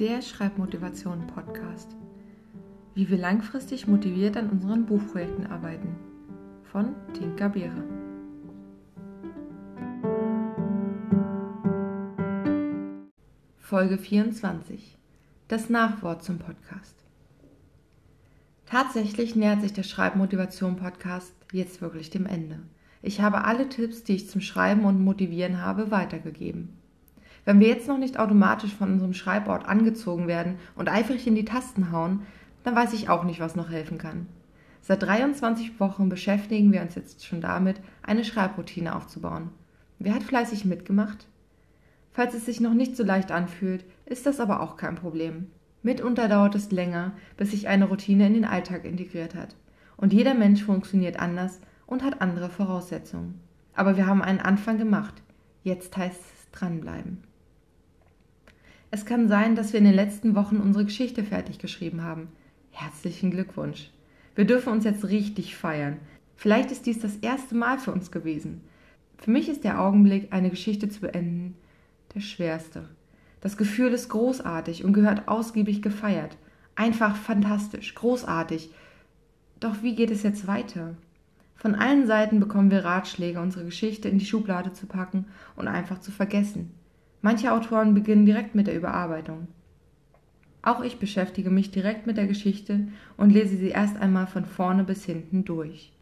der Schreibmotivation Podcast. Wie wir langfristig motiviert an unseren Buchprojekten arbeiten. Von Tinka Beere. Folge 24. Das Nachwort zum Podcast. Tatsächlich nähert sich der Schreibmotivation Podcast jetzt wirklich dem Ende. Ich habe alle Tipps, die ich zum Schreiben und Motivieren habe, weitergegeben. Wenn wir jetzt noch nicht automatisch von unserem Schreibort angezogen werden und eifrig in die Tasten hauen, dann weiß ich auch nicht, was noch helfen kann. Seit 23 Wochen beschäftigen wir uns jetzt schon damit, eine Schreibroutine aufzubauen. Wer hat fleißig mitgemacht? Falls es sich noch nicht so leicht anfühlt, ist das aber auch kein Problem. Mitunter dauert es länger, bis sich eine Routine in den Alltag integriert hat. Und jeder Mensch funktioniert anders und hat andere Voraussetzungen. Aber wir haben einen Anfang gemacht. Jetzt heißt es dranbleiben. Es kann sein, dass wir in den letzten Wochen unsere Geschichte fertig geschrieben haben. Herzlichen Glückwunsch. Wir dürfen uns jetzt richtig feiern. Vielleicht ist dies das erste Mal für uns gewesen. Für mich ist der Augenblick, eine Geschichte zu beenden, der schwerste. Das Gefühl ist großartig und gehört ausgiebig gefeiert. Einfach fantastisch, großartig. Doch wie geht es jetzt weiter? Von allen Seiten bekommen wir Ratschläge, unsere Geschichte in die Schublade zu packen und einfach zu vergessen. Manche Autoren beginnen direkt mit der Überarbeitung. Auch ich beschäftige mich direkt mit der Geschichte und lese sie erst einmal von vorne bis hinten durch.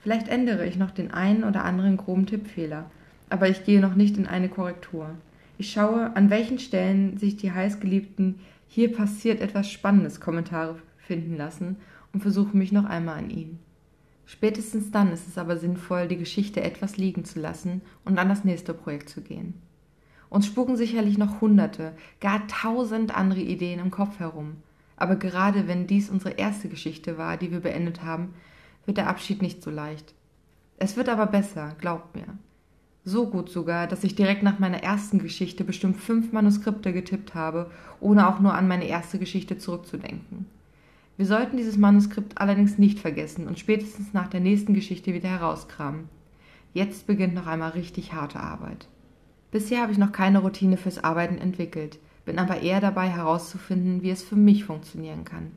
Vielleicht ändere ich noch den einen oder anderen groben Tippfehler, aber ich gehe noch nicht in eine Korrektur. Ich schaue, an welchen Stellen sich die heißgeliebten Hier passiert etwas Spannendes Kommentare finden lassen und versuche mich noch einmal an ihnen. Spätestens dann ist es aber sinnvoll, die Geschichte etwas liegen zu lassen und an das nächste Projekt zu gehen. Uns spuken sicherlich noch hunderte, gar tausend andere Ideen im Kopf herum. Aber gerade wenn dies unsere erste Geschichte war, die wir beendet haben, wird der Abschied nicht so leicht. Es wird aber besser, glaubt mir. So gut sogar, dass ich direkt nach meiner ersten Geschichte bestimmt fünf Manuskripte getippt habe, ohne auch nur an meine erste Geschichte zurückzudenken. Wir sollten dieses Manuskript allerdings nicht vergessen und spätestens nach der nächsten Geschichte wieder herauskramen. Jetzt beginnt noch einmal richtig harte Arbeit. Bisher habe ich noch keine Routine fürs Arbeiten entwickelt, bin aber eher dabei herauszufinden, wie es für mich funktionieren kann.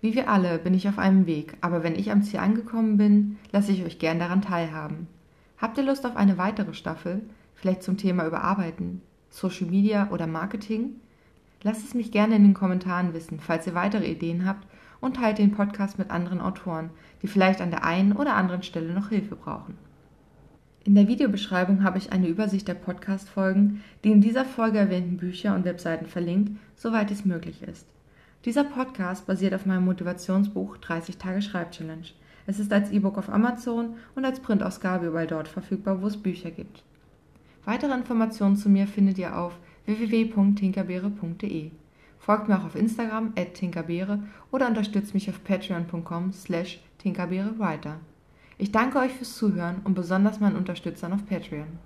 Wie wir alle bin ich auf einem Weg, aber wenn ich am Ziel angekommen bin, lasse ich euch gern daran teilhaben. Habt ihr Lust auf eine weitere Staffel, vielleicht zum Thema Überarbeiten, Social Media oder Marketing? Lasst es mich gerne in den Kommentaren wissen, falls ihr weitere Ideen habt und teilt den Podcast mit anderen Autoren, die vielleicht an der einen oder anderen Stelle noch Hilfe brauchen. In der Videobeschreibung habe ich eine Übersicht der Podcast-Folgen, die in dieser Folge erwähnten Bücher und Webseiten verlinkt, soweit es möglich ist. Dieser Podcast basiert auf meinem Motivationsbuch 30 Tage Schreibchallenge. Es ist als E-Book auf Amazon und als Printausgabe überall dort verfügbar, wo es Bücher gibt. Weitere Informationen zu mir findet ihr auf www.tinkerbeere.de. Folgt mir auch auf Instagram at tinkerbeere oder unterstützt mich auf patreon.com slash tinkerbeerewriter. Ich danke euch fürs Zuhören und besonders meinen Unterstützern auf Patreon.